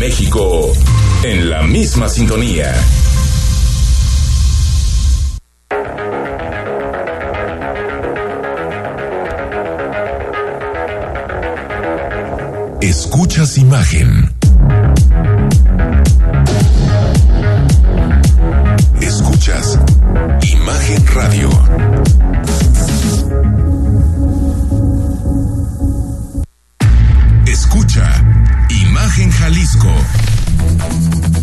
México en la misma sintonía. Escuchas imagen. Escuchas Imagen Radio.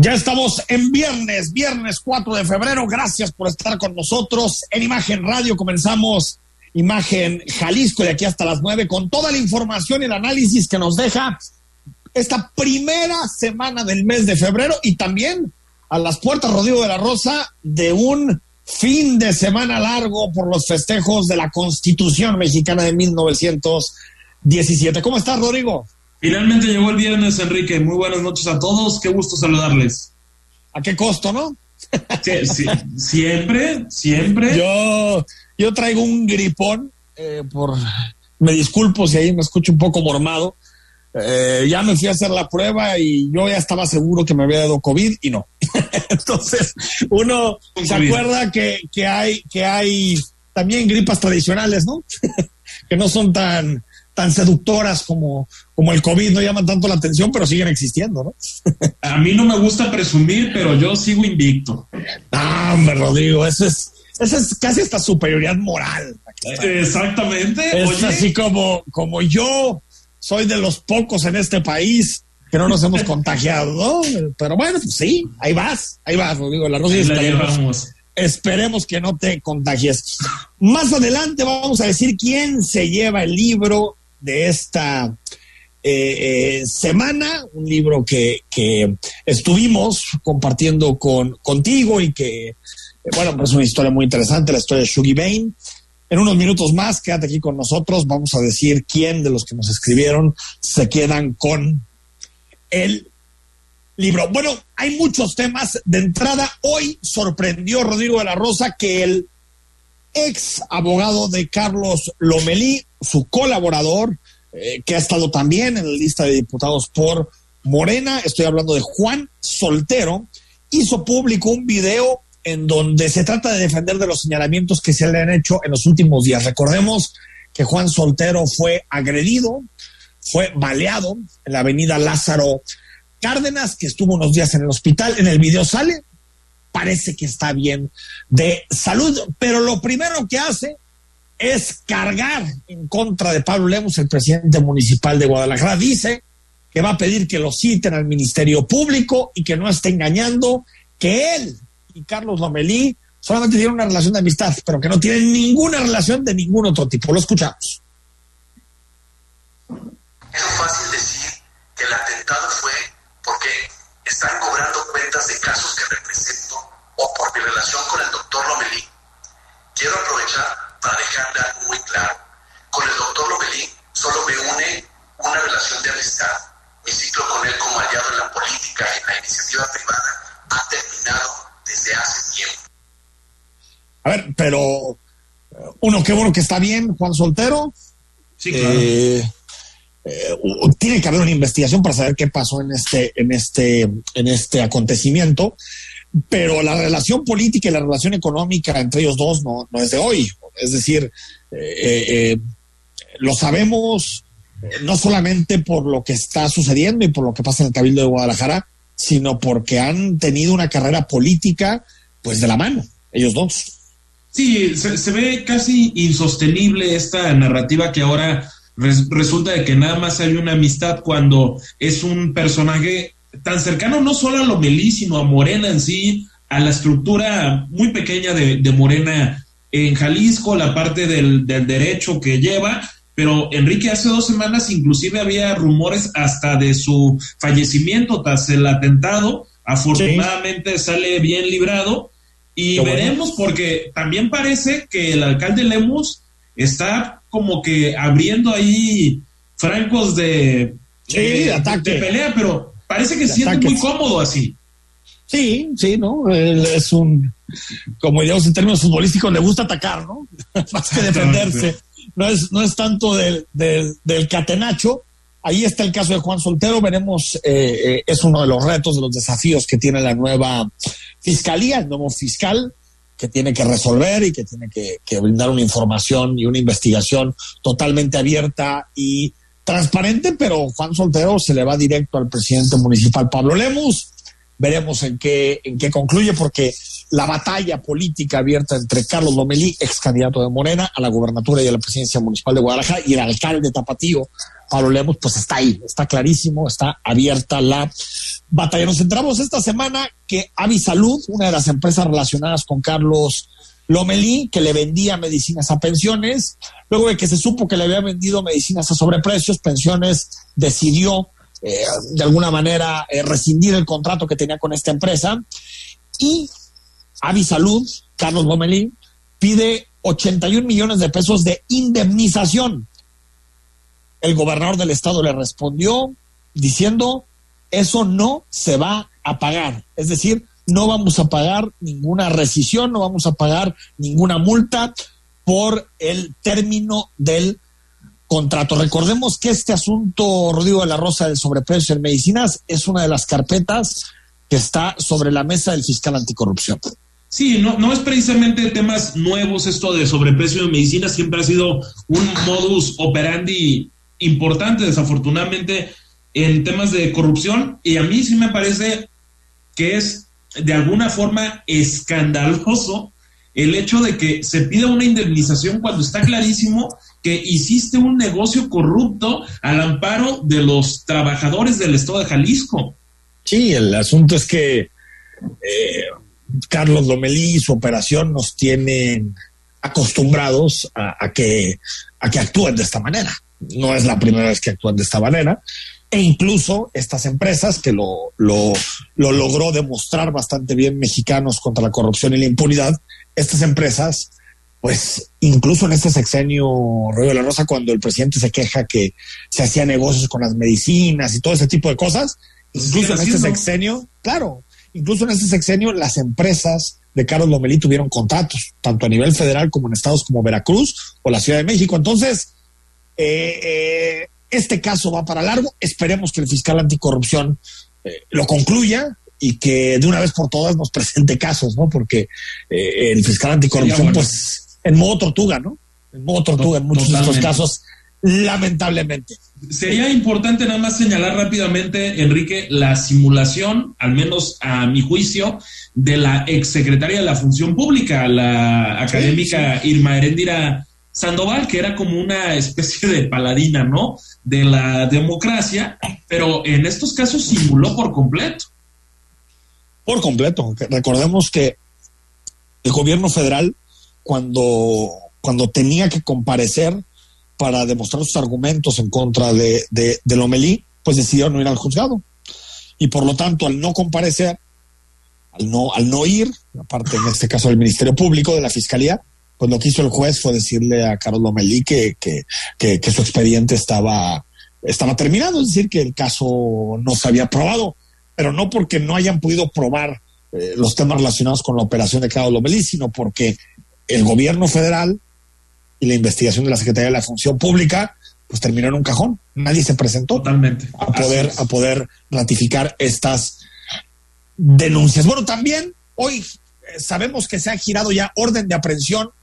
Ya estamos en viernes, viernes 4 de febrero. Gracias por estar con nosotros en Imagen Radio. Comenzamos Imagen Jalisco de aquí hasta las 9 con toda la información y el análisis que nos deja esta primera semana del mes de febrero y también a las puertas, Rodrigo de la Rosa, de un fin de semana largo por los festejos de la Constitución mexicana de 1917. ¿Cómo estás, Rodrigo? Finalmente llegó el viernes, Enrique. Muy buenas noches a todos. Qué gusto saludarles. ¿A qué costo, no? Sí, sí, siempre, siempre. Yo, yo traigo un gripón, eh, por, me disculpo si ahí me escucho un poco mormado. Eh, ya me fui a hacer la prueba y yo ya estaba seguro que me había dado COVID y no. Entonces, uno se acuerda que, que, hay, que hay también gripas tradicionales, ¿no? que no son tan, tan seductoras como, como el COVID, no llaman tanto la atención, pero siguen existiendo, ¿no? A mí no me gusta presumir, pero yo sigo invicto. Ah, hombre, Rodrigo, eso es, eso es casi esta superioridad moral. Exactamente. Es así como, como yo soy de los pocos en este país que no nos hemos contagiado, ¿no? Pero bueno, pues sí, ahí vas, ahí vas, Rodrigo, la Rosa esperemos, esperemos que no te contagies. Más adelante vamos a decir quién se lleva el libro de esta eh, eh, semana, un libro que, que estuvimos compartiendo con, contigo y que, eh, bueno, pues es una historia muy interesante, la historia de Shuggy Bain. En unos minutos más, quédate aquí con nosotros, vamos a decir quién de los que nos escribieron se quedan con el libro. Bueno, hay muchos temas. De entrada, hoy sorprendió Rodrigo de la Rosa que el ex abogado de Carlos Lomelí, su colaborador, eh, que ha estado también en la lista de diputados por Morena, estoy hablando de Juan Soltero, hizo público un video en donde se trata de defender de los señalamientos que se le han hecho en los últimos días. Recordemos que Juan Soltero fue agredido, fue baleado en la avenida Lázaro Cárdenas, que estuvo unos días en el hospital. En el video sale, parece que está bien de salud, pero lo primero que hace es cargar en contra de Pablo Lemos, el presidente municipal de Guadalajara. Dice que va a pedir que lo citen al Ministerio Público y que no esté engañando, que él y Carlos Lomelí solamente tienen una relación de amistad, pero que no tienen ninguna relación de ningún otro tipo. Lo escuchamos. Uno, qué bueno que está bien, Juan Soltero. Sí, claro. Eh, eh, tiene que haber una investigación para saber qué pasó en este, en este, en este acontecimiento. Pero la relación política y la relación económica entre ellos dos no, no es de hoy. Es decir, eh, eh, lo sabemos no solamente por lo que está sucediendo y por lo que pasa en el Cabildo de Guadalajara, sino porque han tenido una carrera política pues de la mano, ellos dos. Sí, se, se ve casi insostenible esta narrativa que ahora res, resulta de que nada más hay una amistad cuando es un personaje tan cercano no solo a Lomelí, sino a Morena en sí, a la estructura muy pequeña de, de Morena en Jalisco, la parte del, del, derecho que lleva, pero Enrique hace dos semanas inclusive había rumores hasta de su fallecimiento tras el atentado. Afortunadamente sale bien librado y veremos porque también parece que el alcalde Lemus está como que abriendo ahí francos de, pelea, pero parece que se siente muy cómodo así. Sí, sí, ¿no? es un, como digamos en términos futbolísticos, le gusta atacar, ¿no? Más que defenderse. No es, no es tanto del, del, catenacho. Ahí está el caso de Juan Soltero. Veremos, eh, eh, es uno de los retos, de los desafíos que tiene la nueva fiscalía, el nuevo fiscal, que tiene que resolver y que tiene que, brindar una información y una investigación totalmente abierta y transparente, pero Juan Soltero se le va directo al presidente municipal Pablo Lemus. Veremos en qué, en qué concluye, porque la batalla política abierta entre Carlos Lomelí, ex candidato de Morena, a la gubernatura y a la presidencia municipal de Guadalajara, y el alcalde Tapatío, Pablo Lemos, pues está ahí, está clarísimo, está abierta la batalla. Nos centramos esta semana que Avisalud, una de las empresas relacionadas con Carlos Lomelí, que le vendía medicinas a pensiones, luego de que se supo que le había vendido medicinas a sobreprecios, pensiones decidió eh, de alguna manera eh, rescindir el contrato que tenía con esta empresa. Y Avisalud, Carlos Gomelí, pide 81 millones de pesos de indemnización. El gobernador del estado le respondió diciendo, eso no se va a pagar. Es decir, no vamos a pagar ninguna rescisión, no vamos a pagar ninguna multa por el término del contrato. Recordemos que este asunto, Rodrigo de la Rosa, del sobreprecio en medicinas, es una de las carpetas que está sobre la mesa del fiscal anticorrupción. Sí, no, no es precisamente temas nuevos esto de sobreprecio de medicinas, siempre ha sido un modus operandi importante, desafortunadamente, en temas de corrupción, y a mí sí me parece que es de alguna forma escandaloso el hecho de que se pida una indemnización cuando está clarísimo que hiciste un negocio corrupto al amparo de los trabajadores del Estado de Jalisco. Sí, el asunto es que eh, Carlos Lomelí y su operación nos tienen acostumbrados a, que, a que actúen de esta manera. No es la primera vez que actúan de esta manera. E incluso estas empresas, que lo, lo, lo logró demostrar bastante bien mexicanos contra la corrupción y la impunidad, estas empresas pues incluso en este sexenio, Río de la Rosa, cuando el presidente se queja que se hacía negocios con las medicinas y todo ese tipo de cosas, incluso en este sexenio, claro, incluso en este sexenio las empresas de Carlos Lomelí tuvieron contratos, tanto a nivel federal como en estados como Veracruz o la Ciudad de México. Entonces, eh, eh, este caso va para largo. Esperemos que el fiscal anticorrupción eh, lo concluya y que de una vez por todas nos presente casos, ¿no? Porque el fiscal anticorrupción, pues en modo tortuga, ¿no? En modo tortuga en muchos de estos casos, lamentablemente. Sería importante nada más señalar rápidamente, Enrique, la simulación, al menos a mi juicio, de la exsecretaria de la Función Pública, la académica Irma Herendira Sandoval, que era como una especie de paladina, ¿no? De la democracia, pero en estos casos simuló por completo. Por completo. Recordemos que el gobierno federal cuando, cuando tenía que comparecer para demostrar sus argumentos en contra de, de, Lomelí, pues decidió no ir al juzgado. Y por lo tanto, al no comparecer, al no, al no ir, aparte en este caso del Ministerio Público, de la Fiscalía, pues lo que hizo el juez fue decirle a Carlos Lomelí que, que, que, su expediente estaba, estaba terminado, es decir, que el caso no se había probado, pero no porque no hayan podido probar eh, los temas relacionados con la operación de Carlos Lomelí, sino porque el gobierno federal y la investigación de la Secretaría de la Función Pública, pues terminó en un cajón. Nadie se presentó Totalmente. a poder, a poder ratificar estas denuncias. Bueno, también hoy eh, sabemos que se ha girado ya orden de aprehensión en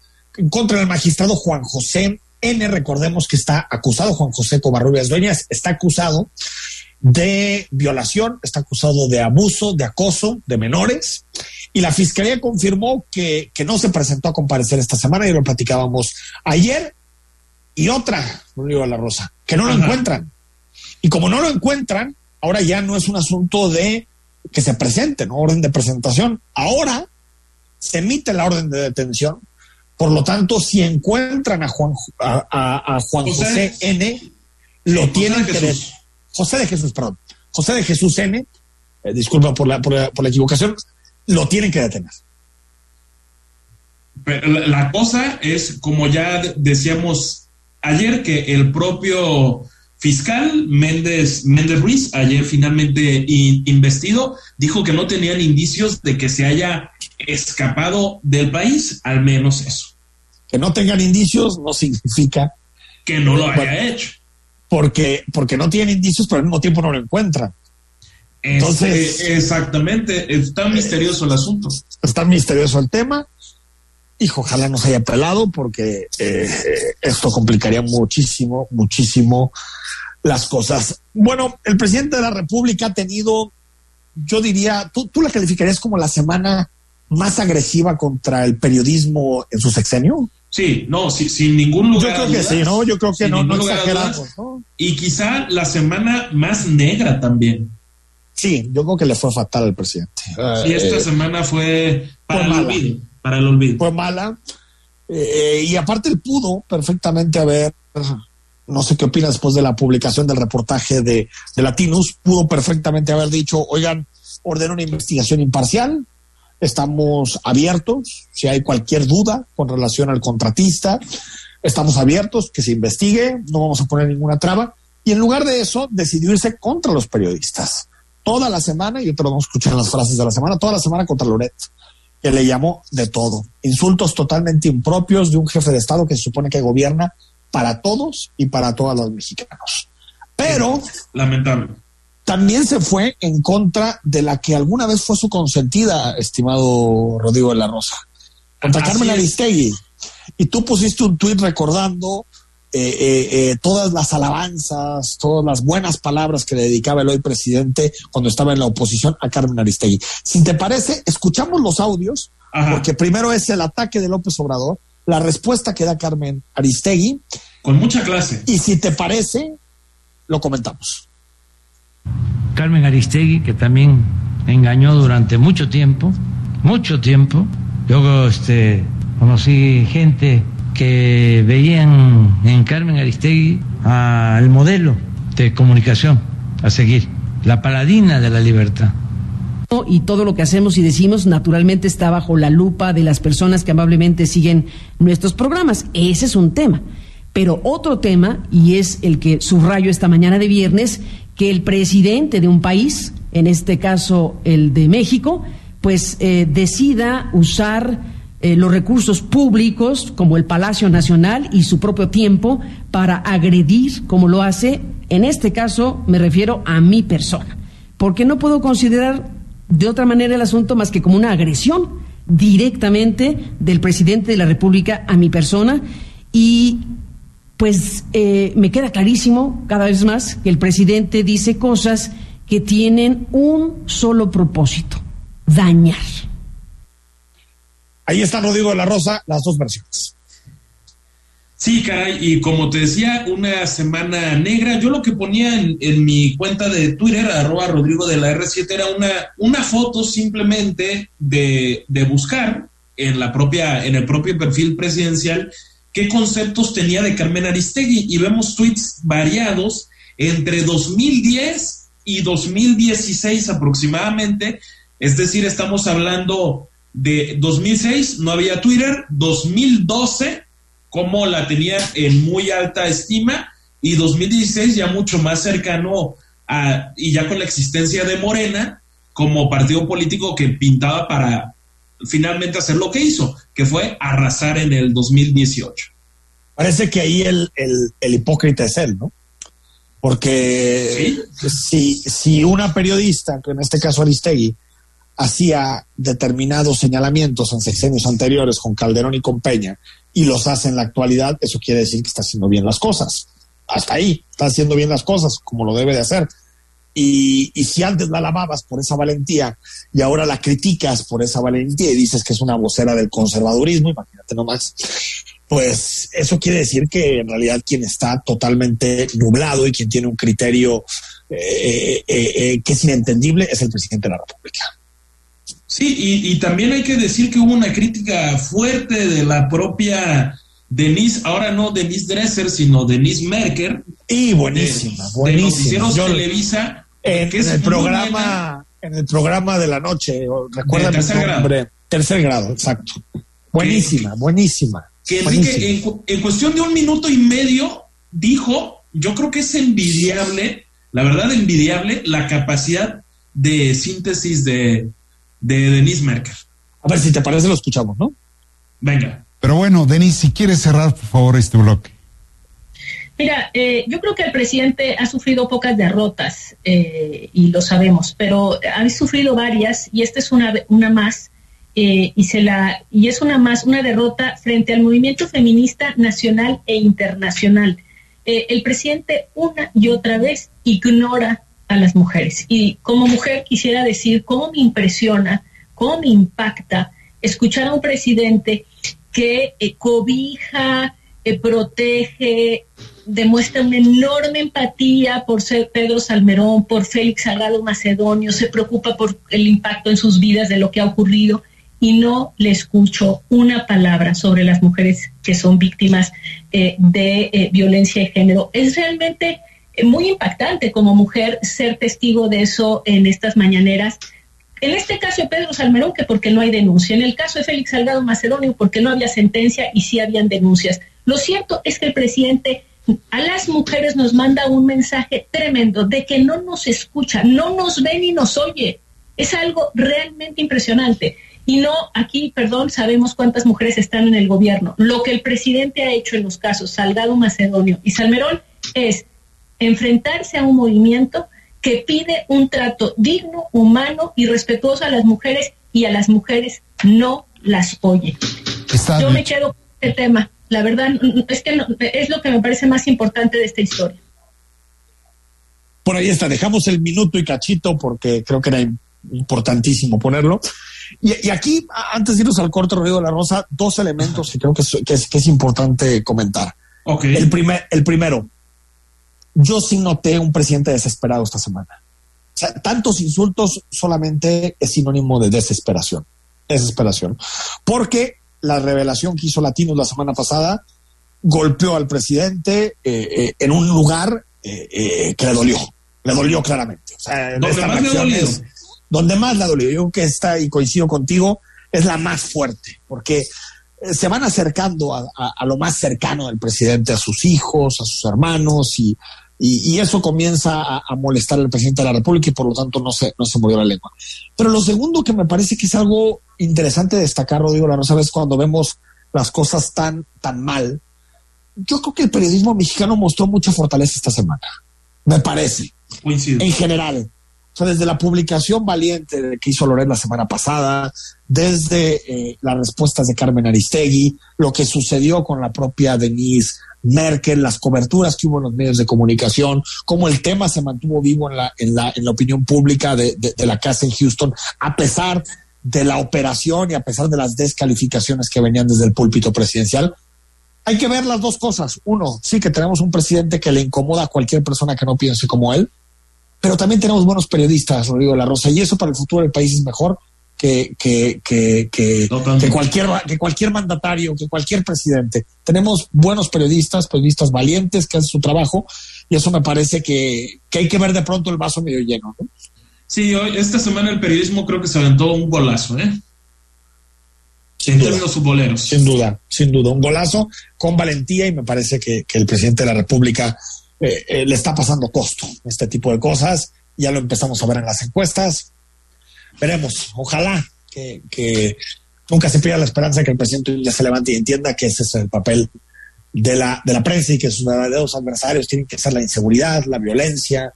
contra del magistrado Juan José N. Recordemos que está acusado, Juan José Covarrubias Dueñas, está acusado de violación, está acusado de abuso, de acoso de menores y la fiscalía confirmó que, no se presentó a comparecer esta semana y lo platicábamos ayer. Y otra, Rodrigo la Rosa, que no lo encuentran. Y como no lo encuentran, ahora ya no es un asunto de que se presente, ¿no? Orden de presentación. Ahora se emite la orden de detención Por lo tanto, si encuentran a Juan, a, Juan José, N, lo tienen que... José de Jesús, perdón. José de Jesús N, eh, disculpa por la, por la, equivocación, lo tienen que detener. Pero la, cosa es, como ya decíamos ayer, que el propio fiscal Méndez, Méndez Ruiz, ayer finalmente investido, dijo que no tenían indicios de que se haya escapado del país, al menos eso. Que no tengan indicios no significa que no lo haya hecho. Porque, porque no tienen indicios, pero al mismo tiempo no lo encuentran. Entonces, exactamente, está misterioso el asunto. Está misterioso el tema. Hijo, ojalá no se haya pelado porque eh, esto complicaría muchísimo, muchísimo las cosas. Bueno, el presidente de la República ha tenido, yo diría, ¿tú, tú la calificarías como la semana más agresiva contra el periodismo en su sexenio? Sí, no, sin ningún lugar. Yo creo que sí, ¿no? Yo creo que no, no exageramos, Y quizá la semana más negra también. Sí, yo creo que le fue fatal al presidente. Sí, esta eh, semana fue para el olvido. Para el olvido. Fue mala. Eh, y aparte él pudo perfectamente haber, no sé qué opina después de la publicación del reportaje de, de Latinus, pudo perfectamente haber dicho, oigan, ordeno una investigación imparcial, estamos abiertos, si hay cualquier duda con relación al contratista, estamos abiertos, que se investigue, no vamos a poner ninguna traba, y en lugar de eso decidió irse contra los periodistas toda la semana, y otro vamos a escuchar las frases de la semana, toda la semana contra Loret, que le llamó de todo. Insultos totalmente impropios de un jefe de Estado que se supone que gobierna para todos y para todos los mexicanos. Pero. Lamentable. También se fue en contra de la que alguna vez fue su consentida, estimado Rodrigo de la Rosa, contra Carmen Aristegui. Y tú pusiste un tuit recordando eh, eh, eh, todas las alabanzas, todas las buenas palabras que le dedicaba el hoy presidente cuando estaba en la oposición a Carmen Aristegui. Si te parece, escuchamos los audios, porque primero es el ataque de López Obrador, la respuesta que da Carmen Aristegui. Con mucha clase. Y si te parece, lo comentamos. Carmen Aristegui, que también engañó durante mucho tiempo, mucho tiempo. Yo este, conocí gente que veían en Carmen Aristegui al modelo de comunicación a seguir, la paladina de la libertad. Y todo lo que hacemos y decimos naturalmente está bajo la lupa de las personas que amablemente siguen nuestros programas. Ese es un tema. Pero otro tema, y es el que subrayo esta mañana de viernes, que el presidente de un país, en este caso el de México, pues eh, decida usar eh, los recursos públicos, como el Palacio Nacional y su propio tiempo, para agredir, como lo hace, en este caso me refiero a mi persona. Porque no puedo considerar de otra manera el asunto más que como una agresión directamente del presidente de la República a mi persona y pues eh, me queda clarísimo cada vez más que el presidente dice cosas que tienen un solo propósito, dañar. Ahí está Rodrigo de la Rosa, las dos versiones. Sí, caray, y como te decía, una semana negra. Yo lo que ponía en, mi cuenta de Twitter, arroba Rodrigo de la R7, era una, una foto simplemente de, de buscar en la propia, en el propio perfil presidencial qué conceptos tenía de Carmen Aristegui. Y vemos tweets variados entre 2010 y 2016 aproximadamente. Es decir, estamos hablando de 2006 no había Twitter, 2012 como la tenía en muy alta estima y 2016 ya mucho más cercano a, y ya con la existencia de Morena como partido político que pintaba para finalmente hacer lo que hizo, que fue arrasar en el 2018. Parece que ahí el, el, hipócrita es él, ¿no? Porque si, si una periodista, que en este caso Aristegui, hacía determinados señalamientos en sexenios anteriores con Calderón y con Peña y los hace en la actualidad, eso quiere decir que está haciendo bien las cosas. Hasta ahí, está haciendo bien las cosas como lo debe de hacer. Y, si antes la alababas por esa valentía y ahora la criticas por esa valentía y dices que es una vocera del conservadurismo, imagínate nomás, pues eso quiere decir que en realidad quien está totalmente nublado y quien tiene un criterio eh, eh, eh, que es inentendible es el presidente de la República. Sí, y, también hay que decir que hubo una crítica fuerte de la propia Denise, ahora no Denise Dresser, sino Denise Merker. Y buenísima, buenísima. De Televisa. En, que el programa, en el programa de la noche, recuerda tercer grado. Tercer grado, exacto. Buenísima, buenísima. Que Enrique, en, cuestión de un minuto y medio, dijo, yo creo que es envidiable, la verdad envidiable, la capacidad de síntesis de, de Denise Merker. A ver si te parece, lo escuchamos, ¿no? Venga. Pero bueno, Denise, si quieres cerrar, por favor, este bloque. Mira, eh, yo creo que el presidente ha sufrido pocas derrotas eh, y lo sabemos, pero ha sufrido varias y esta es una, una más eh, y se la y es una más una derrota frente al movimiento feminista nacional e internacional. el presidente una y otra vez ignora a las mujeres y como mujer quisiera decir cómo me impresiona, cómo me impacta escuchar a un presidente que eh, cobija, eh, protege, demuestra una enorme empatía por ser Pedro Salmerón, por Félix Salgado Macedonio, se preocupa por el impacto en sus vidas de lo que ha ocurrido y no le escucho una palabra sobre las mujeres que son víctimas eh, de violencia de género. Es realmente muy impactante como mujer ser testigo de eso en estas mañaneras en este caso de Pedro Salmerón, que porque no hay denuncia. En el caso de Félix Salgado Macedonio, porque no había sentencia y sí habían denuncias. Lo cierto es que el presidente a las mujeres nos manda un mensaje tremendo de que no nos escucha, no nos ve ni nos oye. Es algo realmente impresionante. Y no, aquí, perdón, sabemos cuántas mujeres están en el gobierno. Lo que el presidente ha hecho en los casos Salgado Macedonio y Salmerón es enfrentarse a un movimiento que pide un trato digno, humano y respetuoso a las mujeres y a las mujeres no las oye. Yo me quedo con este tema. La verdad es que es lo que me parece más importante de esta historia. Por ahí está, dejamos el minuto y cachito porque creo que era importantísimo ponerlo. Y, aquí, antes de irnos al corte, Rodrigo de la Rosa, dos elementos que creo que es, que es, importante comentar. Okay. El, primer, el primero, yo sí noté un presidente desesperado esta semana. O sea, tantos insultos solamente es sinónimo de desesperación. Desesperación. Porque la revelación que hizo Latinos la semana pasada golpeó al presidente eh, eh, en un lugar eh, que le dolió. Le dolió claramente. O sea, donde más le dolió. donde más le dolió. Yo que está, y coincido contigo, es la más fuerte. Porque se van acercando a, lo más cercano del presidente, a sus hijos, a sus hermanos, y, y, eso comienza a, molestar al presidente de la República y por lo tanto no se, no se movió la lengua. Pero lo segundo que me parece que es algo interesante destacar, Rodrigo no sabes cuando vemos las cosas tan, tan mal, yo creo que el periodismo mexicano mostró mucha fortaleza esta semana, me parece, en general. O sea, desde la publicación valiente que hizo Loret la semana pasada, desde eh, las respuestas de Carmen Aristegui, lo que sucedió con la propia Denise Merkel, las coberturas que hubo en los medios de comunicación, cómo el tema se mantuvo vivo en la, en la, en la opinión pública de, de, la casa en Houston, a pesar de la operación y a pesar de las descalificaciones que venían desde el púlpito presidencial. Hay que ver las dos cosas. Uno, sí que tenemos un presidente que le incomoda a cualquier persona que no piense como él, pero también tenemos buenos periodistas, Rodrigo la Rosa, y eso para el futuro del país es mejor que, que, que, que, cualquier, que cualquier mandatario, que cualquier presidente. Tenemos buenos periodistas, periodistas valientes que hacen su trabajo y eso me parece que, hay que ver de pronto el vaso medio lleno. ¿no? Sí, hoy, esta semana el periodismo creo que se aventó un golazo, ¿eh? Sin duda. Sin duda, sin duda. Un golazo con valentía y me parece que, el presidente de la República eh, eh, le está pasando costo este tipo de cosas. Ya lo empezamos a ver en las encuestas veremos, ojalá que, nunca se pierda la esperanza de que el presidente ya se levante y entienda que ese es el papel de la, de la prensa y que sus verdaderos adversarios tienen que ser la inseguridad, la violencia,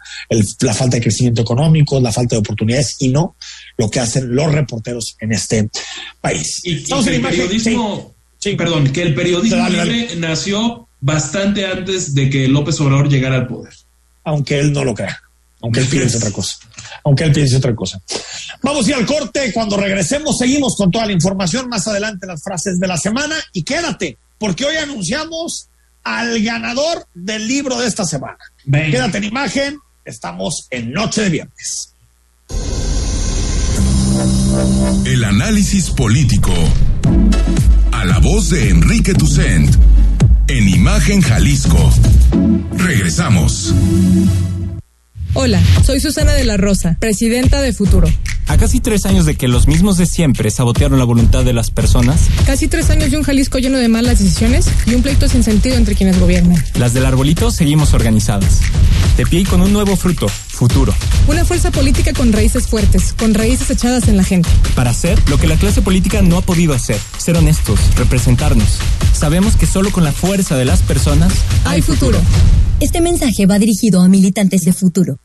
la falta de crecimiento económico, la falta de oportunidades y no lo que hacen los reporteros en este país. Y, que el periodismo, sí. perdón, que el periodismo libre nació bastante antes de que López Obrador llegara al poder. Aunque él no lo crea, aunque él piense otra cosa aunque él piense otra cosa. Vamos a ir al corte. Cuando regresemos, seguimos con toda la información. Más adelante, las frases de la semana. Y quédate, porque hoy anunciamos al ganador del libro de esta semana. Quédate en imagen. Estamos en Noche de Viernes. El análisis político. A la voz de Enrique Tucent. En Imagen Jalisco. Regresamos. Hola, soy Susana de la Rosa, presidenta de Futuro. A casi tres años de que los mismos de siempre sabotearon la voluntad de las personas. Casi tres años de un Jalisco lleno de malas decisiones y un pleito sin sentido entre quienes gobiernan. Las del arbolito seguimos organizadas. De pie y con un nuevo fruto, futuro. Una fuerza política con raíces fuertes, con raíces echadas en la gente. Para hacer lo que la clase política no ha podido hacer, ser honestos, representarnos. Sabemos que solo con la fuerza de las personas hay futuro. Este mensaje va dirigido a militantes de futuro.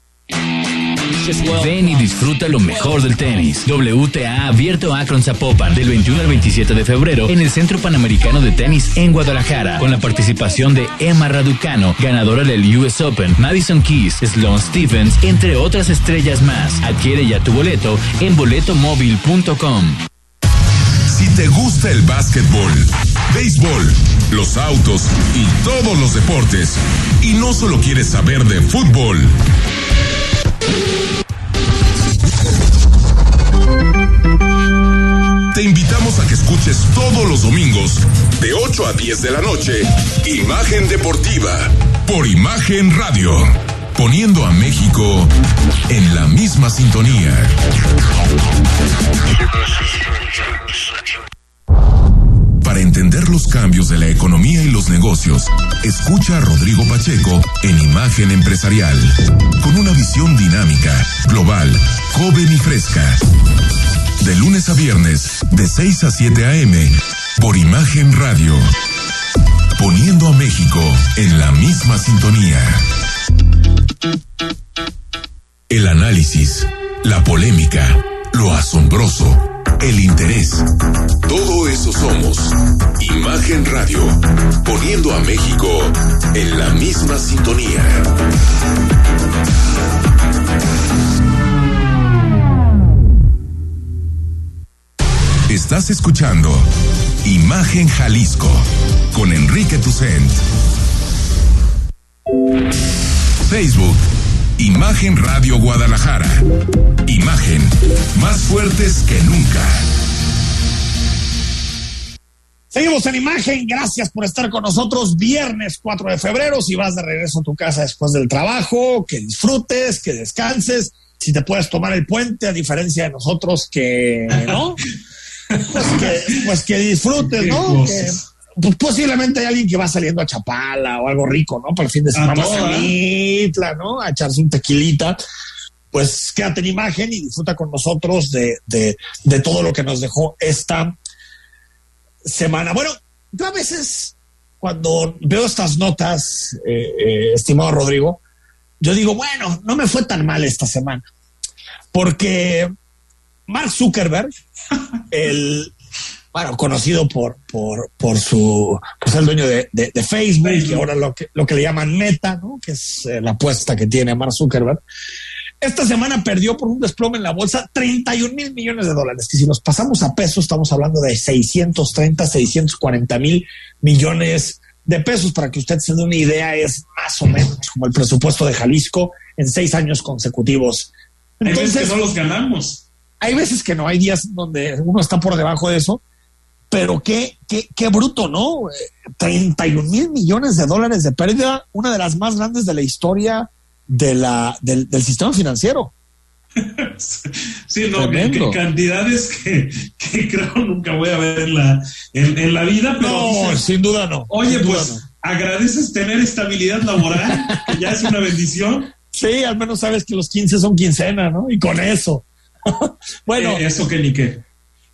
Ven y disfruta lo mejor del tenis. WTA abierto Akron Zapopan del 21 al 27 de febrero en el Centro Panamericano de Tenis en Guadalajara con la participación de Emma Raducano, ganadora del US Open, Madison Keys, Sloan Stephens, entre otras estrellas más. Adquiere ya tu boleto en boletomóvil.com. Si te gusta el básquetbol, béisbol, los autos y todos los deportes, y no solo quieres saber de fútbol, te invitamos a que escuches todos los domingos, de 8 a 10 de la noche, Imagen Deportiva, por Imagen Radio, poniendo a México en la misma sintonía. Para entender los cambios de la economía y los negocios, escucha a Rodrigo Pacheco en Imagen Empresarial, con una visión dinámica, global, joven y fresca. De lunes a viernes, de 6 a 7 a.m., por Imagen Radio, poniendo a México en la misma sintonía. El análisis, la polémica, lo asombroso el interés. Todo eso somos. Imagen Radio, poniendo a México en la misma sintonía. Estás escuchando Imagen Jalisco con Enrique Tucent. Facebook Imagen Radio Guadalajara. Imagen más fuertes que nunca. Seguimos en imagen, gracias por estar con nosotros. Viernes 4 de febrero, si vas de regreso a tu casa después del trabajo, que disfrutes, que descanses, si te puedes tomar el puente, a diferencia de nosotros que no, pues que, pues que disfrutes, ¿no? pues posiblemente hay alguien que va saliendo a Chapala o algo rico, ¿no? Para el fin de semana, a ¿no? A echarse un tequilita. Pues quédate en imagen y disfruta con nosotros de, de, de todo lo que nos dejó esta semana. Bueno, yo a veces, cuando veo estas notas, eh, eh, estimado Rodrigo, yo digo, bueno, no me fue tan mal esta semana. Porque Mark Zuckerberg, el, bueno, conocido por, por, por su, pues el dueño de, de, Facebook, y ahora lo que, lo que le llaman Meta, ¿no? Que es eh, la apuesta que tiene Mark Zuckerberg. Esta semana perdió por un desplome en la bolsa 31 mil millones de dólares, que si nos pasamos a pesos estamos hablando de 630, 640 mil millones de pesos. Para que usted se dé una idea, es más o menos como el presupuesto de Jalisco en seis años consecutivos. Entonces, que no los ganamos. Hay veces que no, hay días donde uno está por debajo de eso pero qué, qué, qué bruto, ¿no? 31 mil millones de dólares de pérdida, una de las más grandes de la historia de la, del, sistema financiero. sí, no, que, cantidades que, creo nunca voy a ver en la, en, la vida, pero. No, sin duda no. Oye, pues agradeces tener estabilidad laboral, que ya es una bendición. Sí, al menos sabes que los 15 son quincena, ¿no? Y con eso. bueno. Eh, eso que ni qué.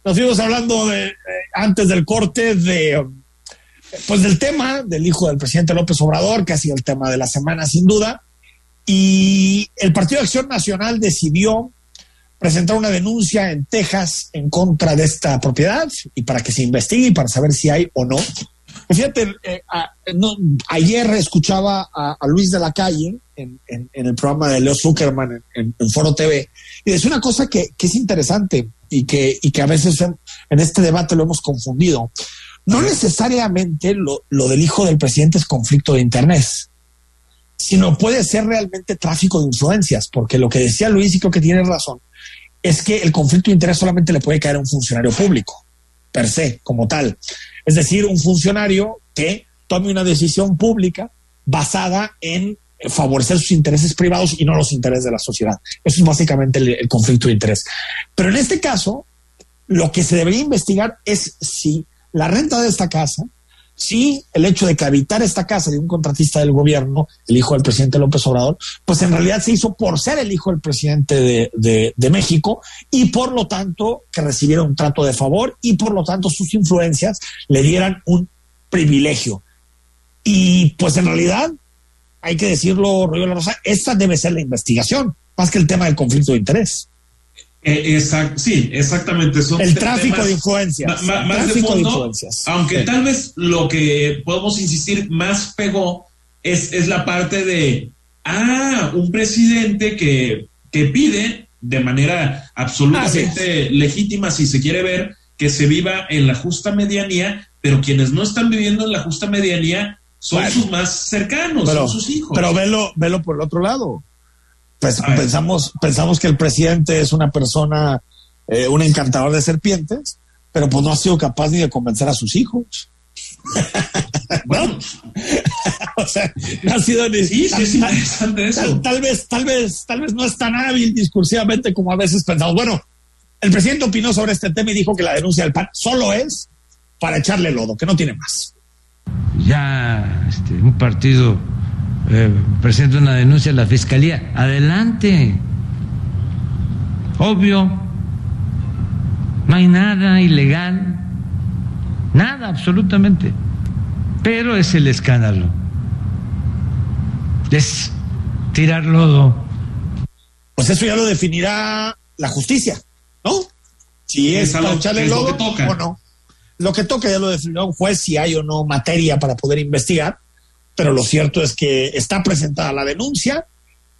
Nos fuimos hablando de, eh, antes del corte de pues del tema del hijo del presidente López Obrador, que ha sido el tema de la semana sin duda, y el Partido de Acción Nacional decidió presentar una denuncia en Texas en contra de esta propiedad y para que se investigue y para saber si hay o no. Fíjate, eh, ayer escuchaba a, Luis de la Calle en, el programa de Leo Zuckerman en, Foro TV y es una cosa que, que es interesante y que, y que a veces en, este debate lo hemos confundido. No necesariamente lo, lo del hijo del presidente es conflicto de interés, sino puede ser realmente tráfico de influencias, porque lo que decía Luis, y creo que tiene razón, es que el conflicto de interés solamente le puede caer a un funcionario público, per se, como tal. Es decir, un funcionario que tome una decisión pública basada en favorecer sus intereses privados y no los intereses de la sociedad. Eso es básicamente el, conflicto de interés. Pero en este caso, lo que se debería investigar es si la renta de esta casa, si el hecho de que habitar esta casa de un contratista del gobierno, el hijo del presidente López Obrador, pues en realidad se hizo por ser el hijo del presidente de, de México y por lo tanto que recibiera un trato de favor y por lo tanto sus influencias le dieran un privilegio. Y pues en realidad hay que decirlo, Rollo La Rosa, esta debe ser la investigación, más que el tema del conflicto de interés. Eh, sí, exactamente. el tráfico de influencias. más tráfico de, influencias. Aunque tal vez lo que podemos insistir más pegó es, es la parte de, ah, un presidente que, que pide de manera absolutamente legítima, si se quiere ver, que se viva en la justa medianía, pero quienes no están viviendo en la justa medianía son sus más cercanos, son sus hijos. Pero velo, velo por el otro lado. Pues pensamos, pensamos que el presidente es una persona, eh, un encantador de serpientes, pero pues no ha sido capaz ni de convencer a sus hijos. bueno, o sea, no ha sido ni sí, sí, es interesante eso. Tal, vez, tal vez, tal vez no es tan hábil discursivamente como a veces pensamos. Bueno, el presidente opinó sobre este tema y dijo que la denuncia del PAN solo es para echarle lodo, que no tiene más ya este, un partido eh, presenta una denuncia a la fiscalía, adelante. Obvio, no hay nada ilegal, nada absolutamente, pero es el escándalo, es tirar lodo. Pues eso ya lo definirá la justicia, ¿no? Si es, para echarle lodo o no. Lo que toca ya lo definió un juez si hay o no materia para poder investigar, pero lo cierto es que está presentada la denuncia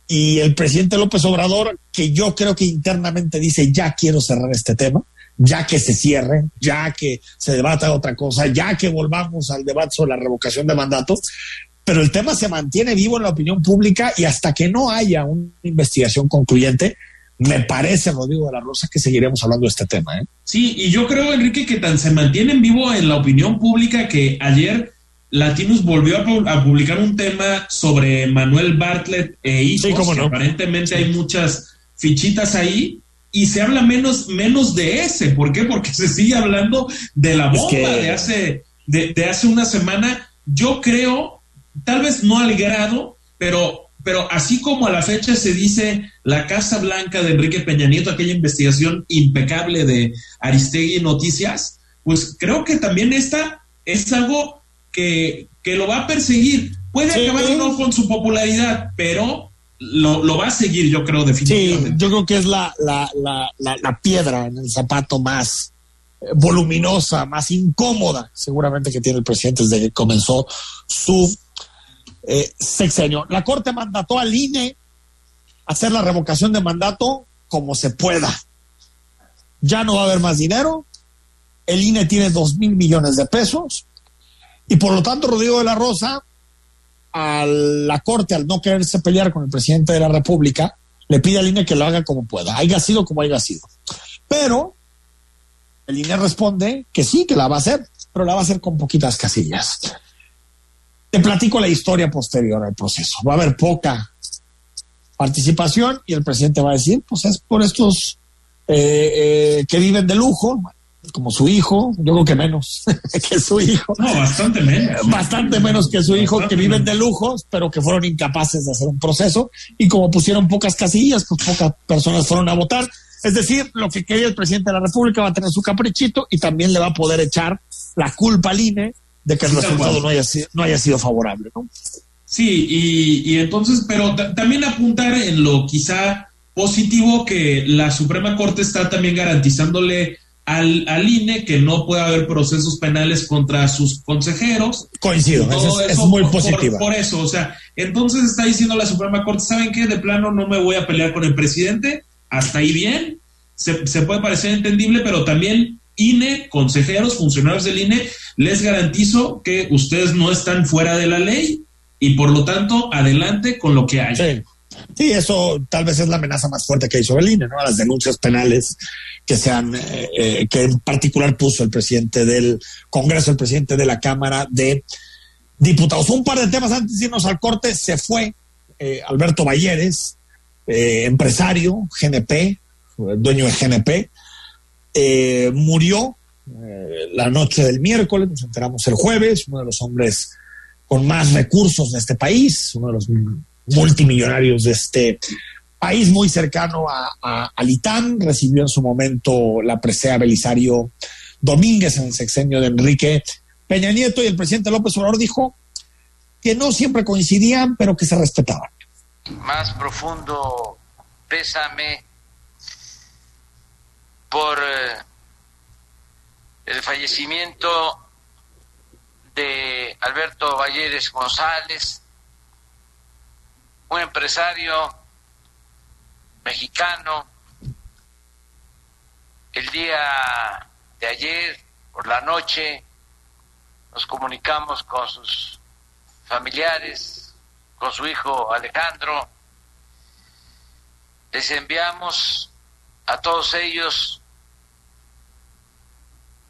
y el presidente López Obrador, que yo creo que internamente dice, ya quiero cerrar este tema, ya que se cierre, ya que se debata otra cosa, ya que volvamos al debate sobre la revocación de mandato, pero el tema se mantiene vivo en la opinión pública y hasta que no haya una investigación concluyente, me parece, Rodrigo de la Rosa, que seguiremos hablando de este tema. ¿eh? Sí, y yo creo, Enrique, que tan se mantiene en vivo en la opinión pública que ayer Latinus volvió a, publicar un tema sobre Manuel Bartlett e hijos, sí, aparentemente hay muchas fichitas ahí, y se habla menos, menos de ese. ¿Por qué? Porque se sigue hablando de la bomba de, hace, de, de hace una semana. Yo creo, tal vez no al grado, pero pero así como a la fecha se dice la Casa Blanca de Enrique Peña Nieto, aquella investigación impecable de Aristegui Noticias, pues creo que también esta es algo que, lo va a perseguir. Puede acabar o no con su popularidad, pero lo, va a seguir, yo creo, definitivamente. Sí, yo creo que es la, la, la, la piedra en el zapato más eh, voluminosa, más incómoda, seguramente que tiene el presidente desde que comenzó su eh, sexenio. La Corte mandató al INE hacer la revocación de mandato como se pueda. Ya no va a haber más dinero. El INE tiene dos mil millones de pesos. Y por lo tanto, Rodrigo de la Rosa, a la Corte, al no quererse pelear con el presidente de la República, le pide al INE que lo haga como pueda, haya sido como haya sido. Pero el INE responde que sí, que la va a hacer, pero la va a hacer con poquitas casillas. Te platico la historia posterior al proceso. Va a haber poca participación y el presidente va a decir, pues es por estos eh, eh, que viven de lujo, como su hijo, yo creo que menos que su hijo. No, bastante menos. Bastante menos que su hijo, que viven de lujos, pero que fueron incapaces de hacer un proceso. Y como pusieron pocas casillas, pues pocas personas fueron a votar. Es decir, lo que quería el presidente de la República va a tener su caprichito y también le va a poder echar la culpa al INE de que el resultado no haya, sido, no haya sido favorable, ¿no? Sí, y, entonces, pero también apuntar en lo quizá positivo que la Suprema Corte está también garantizándole al, al INE que no puede haber procesos penales contra sus consejeros. Coincido, es, muy positivo. Por, eso, o sea, entonces está diciendo la Suprema Corte, ¿saben qué? De plano no me voy a pelear con el presidente, hasta ahí bien, se, se puede parecer entendible, pero también INE, consejeros, funcionarios del INE, les garantizo que ustedes no están fuera de la ley y por lo tanto adelante con lo que hay. Sí, eso tal vez es la amenaza más fuerte que hizo el INE, ¿no? Las denuncias penales que sean, eh, eh, que en particular puso el presidente del Congreso, el presidente de la Cámara de Diputados. Un par de temas antes de irnos al corte, se fue eh, Alberto Balleres, empresario, GNP, dueño de GNP, murió la noche del miércoles, nos enteramos el jueves, uno de los hombres con más recursos de este país, uno de los multimillonarios de este país muy cercano a, a, recibió en su momento la presea Belisario Domínguez en el sexenio de Enrique Peña Nieto y el presidente López Obrador dijo que no siempre coincidían, pero que se respetaban. Más profundo pésame por eh, el fallecimiento de Alberto Valleres González, un empresario mexicano. El día de ayer, por la noche, nos comunicamos con sus familiares, con su hijo Alejandro. Les enviamos a todos ellos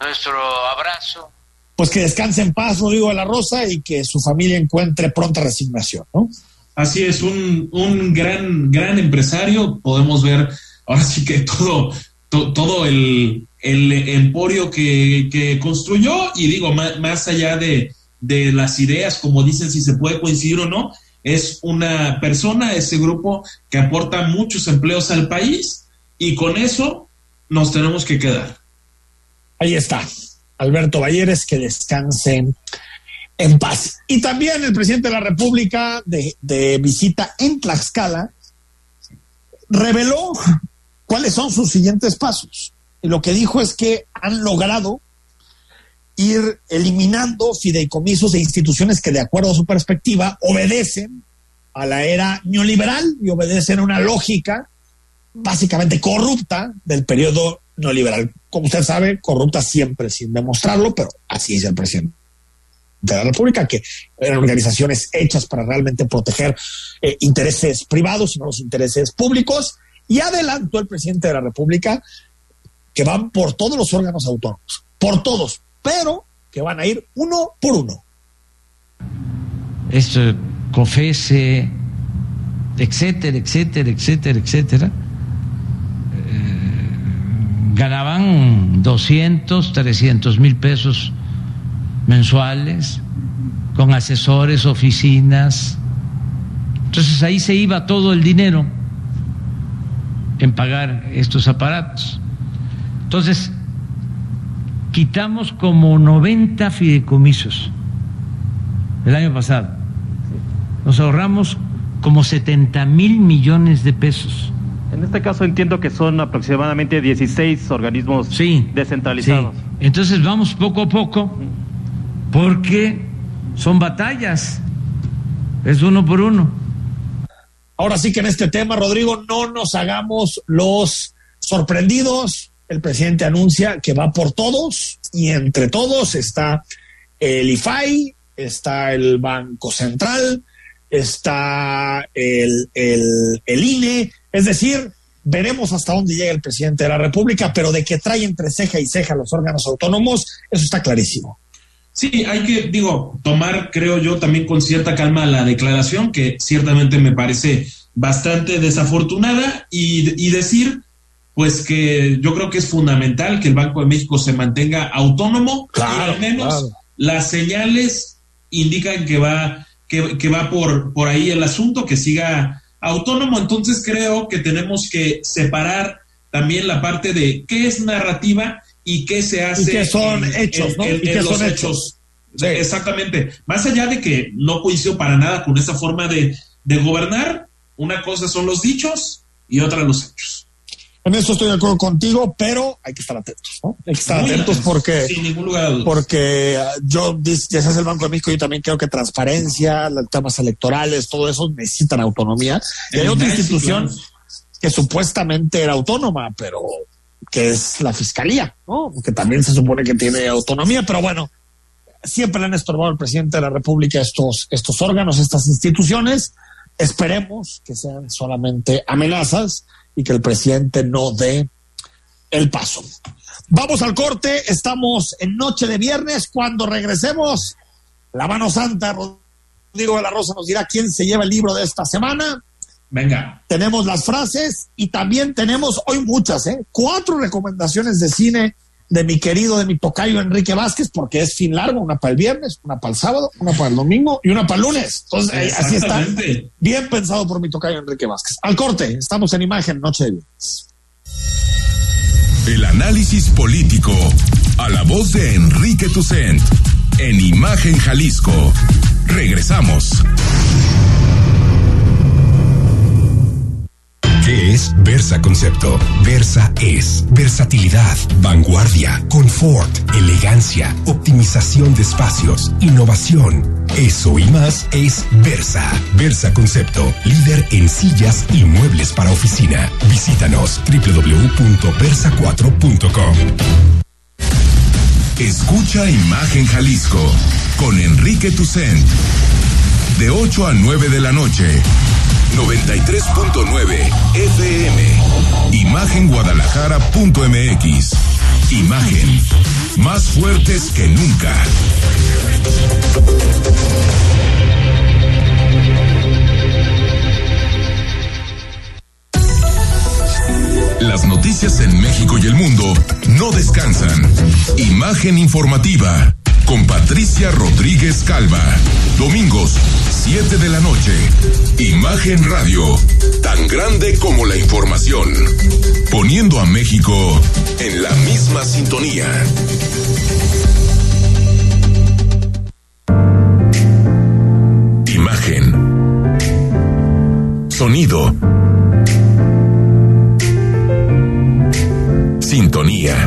nuestro abrazo. Pues que descanse en paz, Rodrigo de la Rosa, y que su familia encuentre pronta resignación, ¿no? Así es, un, un gran, gran empresario. Podemos ver ahora sí que todo, todo el, el, emporio que, que, construyó y digo, más, más allá de, de, las ideas, como dicen, si se puede coincidir o no, es una persona, ese grupo que aporta muchos empleos al país y con eso nos tenemos que quedar. Ahí está, Alberto Valleres, que descanse en paz. Y también el presidente de la República, de, visita en Tlaxcala, reveló cuáles son sus siguientes pasos. Y lo que dijo es que han logrado ir eliminando fideicomisos e instituciones que, de acuerdo a su perspectiva, obedecen a la era neoliberal y obedecen a una lógica básicamente corrupta del periodo neoliberal. Como usted sabe, corrupta siempre sin demostrarlo, pero así es el presidente de la República, que eran organizaciones hechas para realmente proteger eh, intereses privados y no los intereses públicos. Y adelantó el presidente de la República que van por todos los órganos autónomos, por todos, pero que van a ir uno por uno. Esto, COFESE, etcétera, etcétera, etcétera, etcétera, eh, ganaban 200, 300 mil pesos mensuales, con asesores, oficinas. Entonces ahí se iba todo el dinero en pagar estos aparatos. Entonces, quitamos como 90 fideicomisos el año pasado. Nos ahorramos como 70 mil millones de pesos. En este caso entiendo que son aproximadamente 16 organismos descentralizados. Entonces vamos poco a poco porque son batallas, es uno por uno. Ahora sí que en este tema, Rodrigo, no nos hagamos los sorprendidos. El presidente anuncia que va por todos y entre todos está el IFAI, está el Banco Central, está el, el, el INE, es decir, veremos hasta dónde llega el presidente de la República, pero de que trae entre ceja y ceja los órganos autónomos, eso está clarísimo. Sí, hay que, digo, tomar, creo yo, también con cierta calma la declaración, que ciertamente me parece bastante desafortunada, y, decir, pues que yo creo que es fundamental que el Banco de México se mantenga autónomo, claro, al menos las señales indican que va, que, que va por, por ahí el asunto, que siga autónomo, entonces creo que tenemos que separar también la parte de qué es narrativa y qué se hace. Y qué son hechos, ¿no? y qué son hechos. Exactamente. Más allá de que no coincido para nada con esa forma de, gobernar, una cosa son los dichos y otra los hechos. En eso estoy de acuerdo contigo, pero hay que estar atentos, ¿no? Hay que estar atentos, porque. Sin ningún lugar. Porque yo, ya sabes, el Banco de México, yo también creo que transparencia, los temas electorales, todo eso necesitan autonomía. Y hay otra institución que supuestamente era autónoma, pero que es la fiscalía, ¿no? que también se supone que tiene autonomía, pero bueno, siempre le han estorbado al presidente de la República estos, estos órganos, estas instituciones, esperemos que sean solamente amenazas y que el presidente no dé el paso. Vamos al corte, estamos en noche de viernes, cuando regresemos, la mano santa, Rodrigo de la Rosa nos dirá quién se lleva el libro de esta semana. Venga. Tenemos las frases y también tenemos hoy muchas, ¿eh? Cuatro recomendaciones de cine de mi querido, de mi tocayo Enrique Vázquez, porque es fin largo, una para el viernes, una para el sábado, una para el domingo y una para el lunes. Entonces, así está. Bien pensado por mi tocayo Enrique Vázquez. Al corte, estamos en imagen, noche de viernes. El análisis político a la voz de Enrique Tucent en Imagen Jalisco. Regresamos. ¿Qué es Versa Concepto? Versa es versatilidad, vanguardia, confort, elegancia, optimización de espacios, innovación. Eso y más es Versa. Versa Concepto, líder en sillas y muebles para oficina. Visítanos www.versa4.com. Escucha Imagen Jalisco con Enrique Tucent. De 8 a 9 de la noche 93.9 FM. Imagenguadalajara.mx. Imagen. Más fuertes que nunca. Las noticias en México y el mundo no descansan. Imagen informativa con Patricia Rodríguez Calva. Domingos, 7 de la noche. Imagen Radio, tan grande como la información. Poniendo a México en la misma sintonía. Imagen. Sonido. Sintonía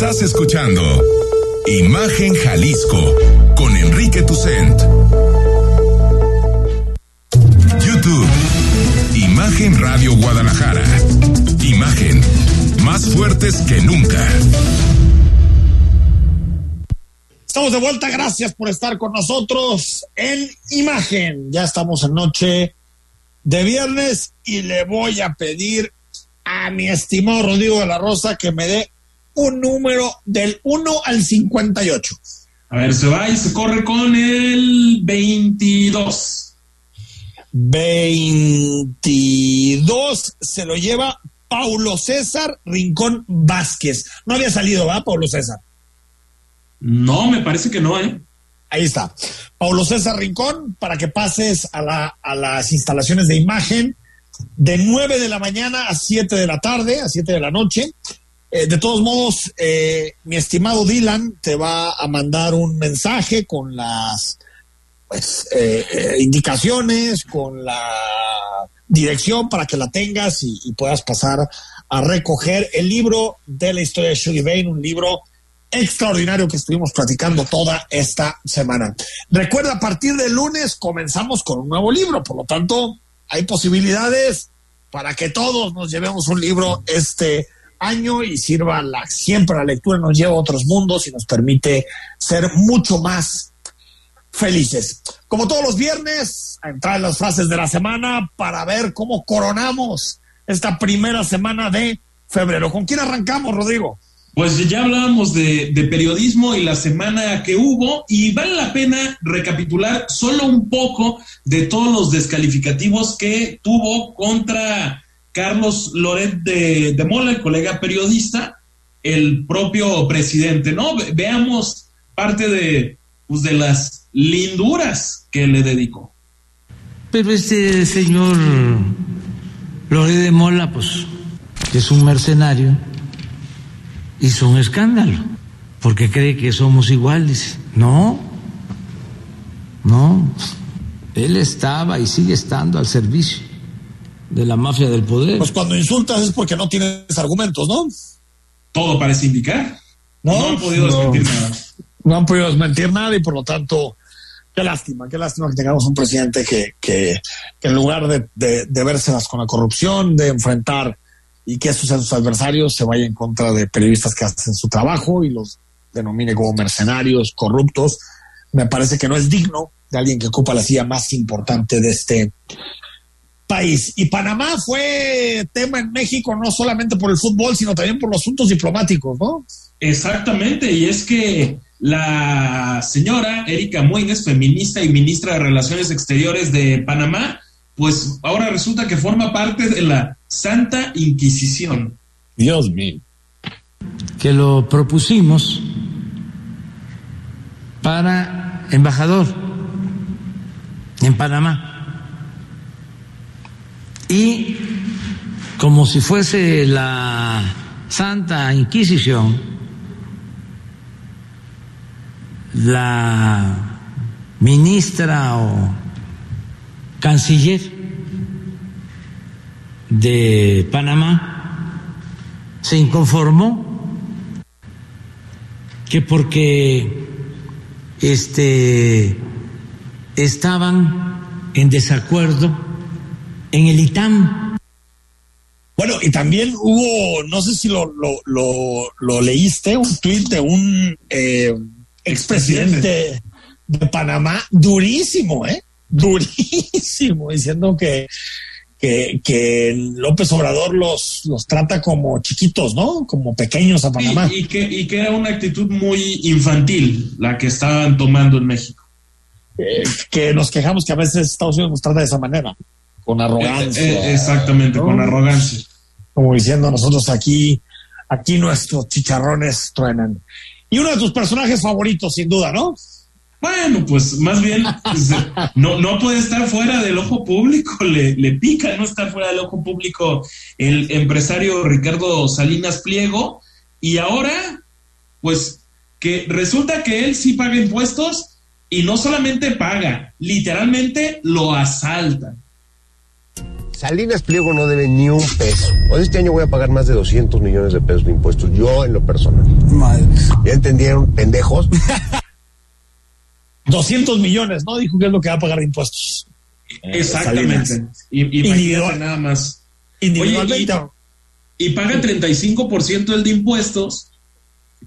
Estás escuchando Imagen Jalisco con Enrique Tucent. YouTube. Imagen Radio Guadalajara. Imagen. Más fuertes que nunca. Estamos de vuelta, gracias por estar con nosotros en Imagen. Ya estamos en noche de viernes y le voy a pedir a mi estimado Rodrigo de la Rosa que me dé un número del 1 al 58. A ver, se va y se corre con el 22. 22 se lo lleva Paulo César Rincón Vázquez. No había salido, ¿va, Paulo César? No, me parece que no, ¿eh? Ahí está. Paulo César Rincón, para que pases a, la, a las instalaciones de imagen de 9 de la mañana a 7 de la tarde, a 7 de la noche. Eh, de todos modos, eh, mi estimado Dylan te va a mandar un mensaje con las pues, eh, indicaciones, con la dirección para que la tengas y, puedas pasar a recoger el libro de la historia de Shirley Bain, un libro extraordinario que estuvimos platicando toda esta semana. Recuerda, a partir del lunes comenzamos con un nuevo libro, por lo tanto, hay posibilidades para que todos nos llevemos un libro este año y sirva la, siempre la lectura nos lleva a otros mundos y nos permite ser mucho más felices. Como todos los viernes, a entrar en las frases de la semana para ver cómo coronamos esta primera semana de febrero. ¿Con quién arrancamos, Rodrigo? Pues ya hablábamos de, de, periodismo y la semana que hubo y vale la pena recapitular solo un poco de todos los descalificativos que tuvo contra Carlos Loret de, Mola, el colega periodista, el propio presidente, ¿no? veamos parte de, pues, de las linduras que le dedicó. Pero este señor Loret de Mola, pues, es un mercenario hizo un escándalo porque cree que somos iguales. No, no, él estaba y sigue estando al servicio de la mafia del poder. Pues cuando insultas es porque no tienes argumentos, ¿no? Todo parece indicar. No, han podido desmentir nada. No han podido desmentir nada y por lo tanto, qué lástima, qué lástima que tengamos un presidente que, que, en lugar de, de, de vérselas con la corrupción, de enfrentar y que sus, sus adversarios se vayan en contra de periodistas que hacen su trabajo y los denomine como mercenarios, corruptos, me parece que no es digno de alguien que ocupa la silla más importante de este país. Y Panamá fue tema en México no solamente por el fútbol, sino también por los asuntos diplomáticos, ¿no? Exactamente, y es que la señora Erika Moines, feminista y ministra de Relaciones Exteriores de Panamá, pues ahora resulta que forma parte de la Santa Inquisición. Dios mío. Que lo propusimos para embajador en Panamá. Y como si fuese la Santa Inquisición, la ministra o canciller de Panamá se inconformó que porque este, estaban en desacuerdo en el ITAM. Bueno, y también hubo, no sé si lo, lo, leíste, un tuit de un eh, expresidente de Panamá, durísimo, ¿eh? Durísimo, diciendo que que, López Obrador los, los trata como chiquitos, ¿no? Como pequeños a Panamá. y, que, y que era una actitud muy infantil la que estaban tomando en México. Eh, que nos quejamos que a veces Estados Unidos nos trata de esa manera, con arrogancia. Eh, eh, exactamente, con arrogancia. Como diciendo nosotros aquí, aquí nuestros chicharrones truenan. Y uno de tus personajes favoritos, sin duda, ¿no? Bueno, pues más bien pues, no, no puede estar fuera del ojo público, le, le pica no estar fuera del ojo público el empresario Ricardo Salinas Pliego y ahora, pues que resulta que él sí paga impuestos y no solamente paga, literalmente lo asalta. Salinas Pliego no debe ni un peso. Hoy este año voy a pagar más de 200 millones de pesos de impuestos, yo en lo personal. Madre. ¿Ya entendieron, pendejos? 200 millones, ¿no? Dijo que es lo que va a pagar de impuestos. Eh, Exactamente. Y, nada más. Individualmente. y, paga 35% el de impuestos,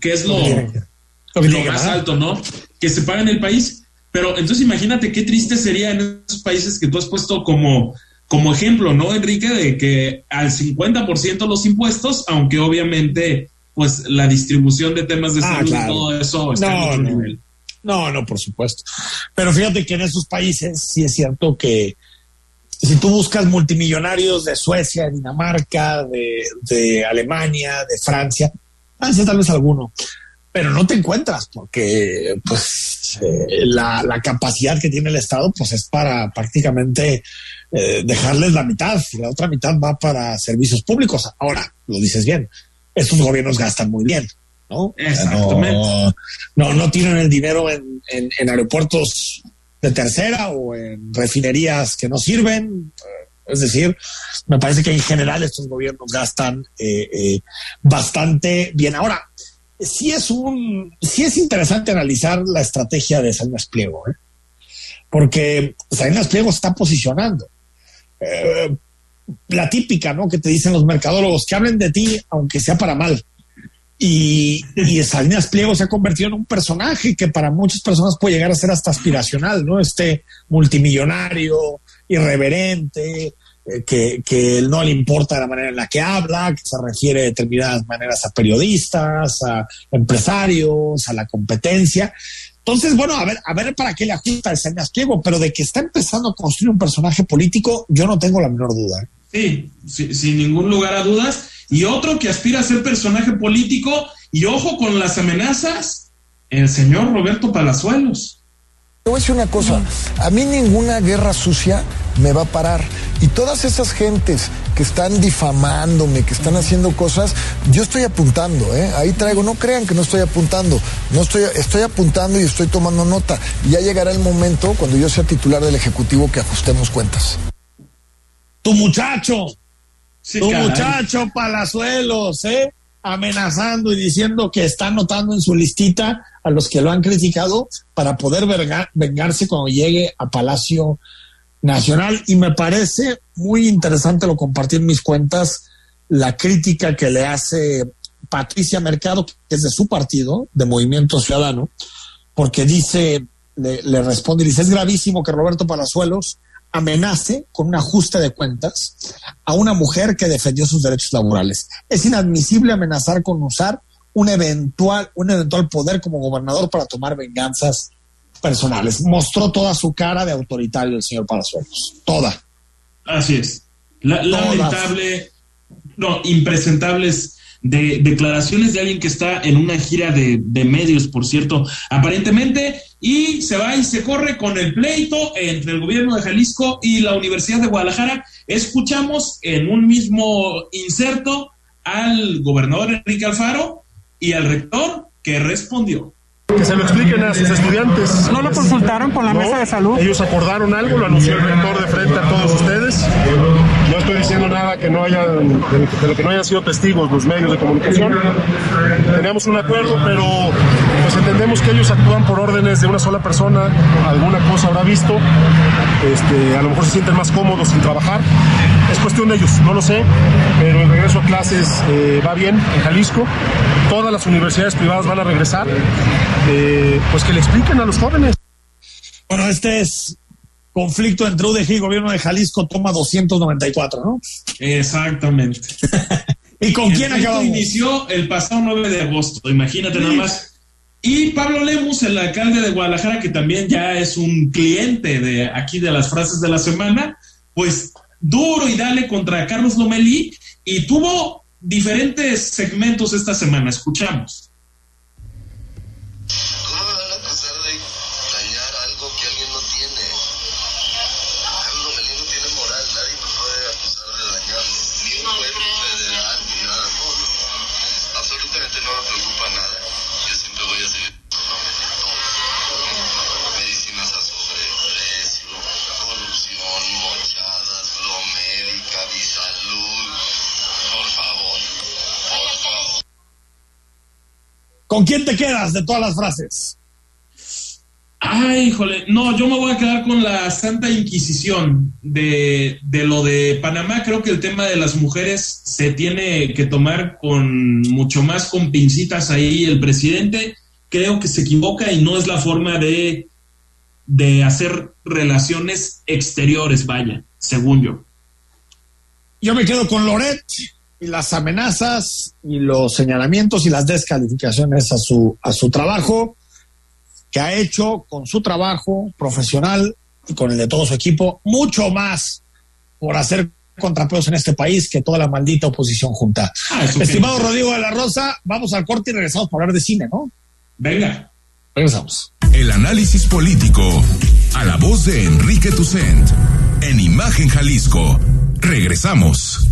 que es lo, lo, más alto, ¿no? Que se paga en el país. Pero entonces imagínate qué triste sería en esos países que tú has puesto como, como ejemplo, ¿no, Enrique? De que al 50% los impuestos, aunque obviamente pues la distribución de temas de ah, salud y todo eso está en otro nivel. No, no, por supuesto. Pero fíjate que en esos países sí es cierto que si tú buscas multimillonarios de Suecia, de Dinamarca, de, Alemania, de Francia, Francia tal vez alguno, pero no te encuentras porque pues eh, la, capacidad que tiene el Estado pues es para prácticamente eh, dejarles la mitad y la otra mitad va para servicios públicos. Ahora, lo dices bien, estos gobiernos gastan muy bien. ¿no? Exactamente. No, no, tienen el dinero en, en, aeropuertos de tercera o en refinerías que no sirven. Es decir, me parece que en general estos gobiernos gastan eh, eh, bastante bien. Ahora, sí es un, sí es interesante analizar la estrategia de Salinas Pliego, ¿eh? porque Salinas Pliego está posicionando. la típica, ¿no? Que te dicen los mercadólogos, que hablen de ti, aunque sea para mal. Y, Salinas Pliego se ha convertido en un personaje que para muchas personas puede llegar a ser hasta aspiracional, ¿no? Este multimillonario, irreverente, eh, que, que no le importa la manera en la que habla, que se refiere de determinadas maneras a periodistas, a empresarios, a la competencia. Entonces, bueno, a ver, a ver para qué le ajusta el Salinas Pliego, pero de que está empezando a construir un personaje político, yo no tengo la menor duda. ¿eh? Sí, sin ningún lugar a dudas y otro que aspira a ser personaje político, y ojo con las amenazas, el señor Roberto Palazuelos. Te voy a decir una cosa, a mí ninguna guerra sucia me va a parar. Y todas esas gentes que están difamándome, que están haciendo cosas, yo estoy apuntando, ¿eh? Ahí traigo, no crean que no estoy apuntando, no estoy, estoy apuntando y estoy tomando nota. Y ya llegará el momento, cuando yo sea titular del Ejecutivo, que ajustemos cuentas. Tu muchacho, tu muchacho Palazuelos, ¿eh? Amenazando y diciendo que está anotando en su listita a los que lo han criticado para poder vengarse cuando llegue a Palacio Nacional. Y me parece muy interesante, lo compartí en mis cuentas, la crítica que le hace Patricia Mercado, que es de su partido, de Movimiento Ciudadano, porque dice, le, le responde y dice, es gravísimo que Roberto Palazuelos amenace con un ajuste de cuentas a una mujer que defendió sus derechos laborales. Es inadmisible amenazar con usar un eventual, un eventual poder como gobernador para tomar venganzas personales. Mostró toda su cara de autoritario el señor Palazuelos. Toda. Así es. lamentable, no, impresentables de declaraciones de alguien que está en una gira de, de medios, por cierto, aparentemente y se va y se corre con el pleito entre el gobierno de Jalisco y la Universidad de Guadalajara. Escuchamos en un mismo inserto al gobernador Enrique Alfaro y al rector que respondió. Que se lo expliquen a sus estudiantes. ¿No lo consultaron con la mesa de salud? Ellos acordaron algo, lo anunció el rector de frente a todos ustedes. No estoy diciendo nada que no haya, de lo que no hayan sido testigos los medios de comunicación. Teníamos un acuerdo, pero pues entendemos que ellos actúan por órdenes de una sola persona, alguna cosa habrá visto, este, a lo mejor se sienten más cómodos sin trabajar. Es cuestión de ellos, no lo sé, pero el regreso a clases eh, va bien en Jalisco. Todas las universidades privadas van a regresar. Eh, pues que le expliquen a los jóvenes. Bueno, este es conflicto entre UDG y gobierno de Jalisco, toma 294, ¿no? Exactamente. ¿Y con quién acabamos? Inició el pasado 9 de agosto, imagínate nada más. Y Pablo Lemus, el alcalde de Guadalajara, que también ya es un cliente de aquí de las frases de la semana, pues duro y dale contra Carlos Lomelí y tuvo diferentes segmentos esta semana. Escuchamos. ¿Con quién te quedas de todas las frases? Ay, híjole, no, yo me voy a quedar con la Santa Inquisición de, de, lo de Panamá. Creo que el tema de las mujeres se tiene que tomar con mucho más con pincitas ahí el presidente. Creo que se equivoca y no es la forma de, de hacer relaciones exteriores, vaya, según yo. Yo me quedo con Loret y las amenazas y los señalamientos y las descalificaciones a su, a su trabajo que ha hecho con su trabajo profesional y con el de todo su equipo, mucho más por hacer contrapeos en este país que toda la maldita oposición junta. Ah, Estimado Rodrigo de la Rosa, vamos al corte y regresamos para hablar de cine, ¿no? Venga. Regresamos. El análisis político a la voz de Enrique Tucent en Imagen Jalisco. Regresamos.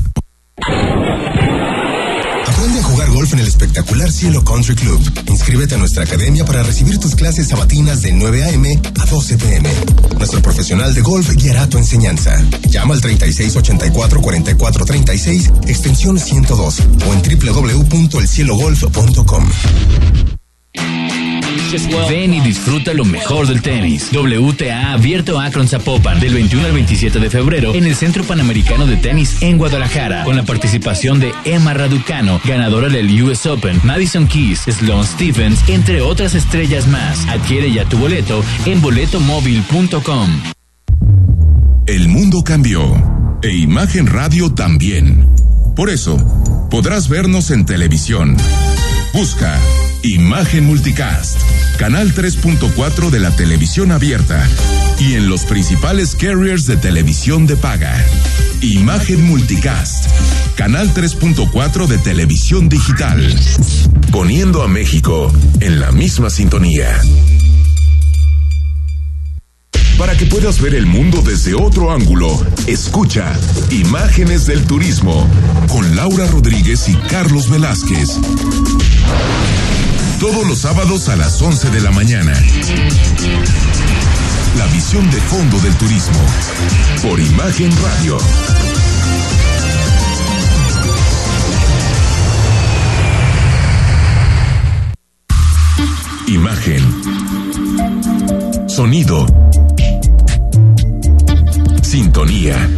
Aprende a jugar golf en el espectacular Cielo Country Club. Inscríbete a nuestra academia para recibir tus clases sabatinas de 9 a.m. a 12 p.m. Nuestro profesional de golf guiará tu enseñanza. Llama al 3684-4436, extensión 102 o en www.elcielogolf.com. Ven y disfruta lo mejor del tenis. WTA abierto Akron Zapopan del 21 al 27 de febrero en el Centro Panamericano de Tenis en Guadalajara con la participación de Emma Raducano, ganadora del US Open, Madison Keys, Sloan Stephens, entre otras estrellas más. Adquiere ya tu boleto en boletomóvil.com. El mundo cambió e Imagen Radio también. Por eso, podrás vernos en televisión. Busca Imagen Multicast, canal 3.4 de la televisión abierta y en los principales carriers de televisión de paga. Imagen Multicast, canal 3.4 de televisión digital, poniendo a México en la misma sintonía. Para que puedas ver el mundo desde otro ángulo, escucha Imágenes del Turismo con Laura Rodríguez y Carlos Velázquez. Todos los sábados a las 11 de la mañana. La visión de fondo del turismo por Imagen Radio. Imagen. Sonido. Sintonía.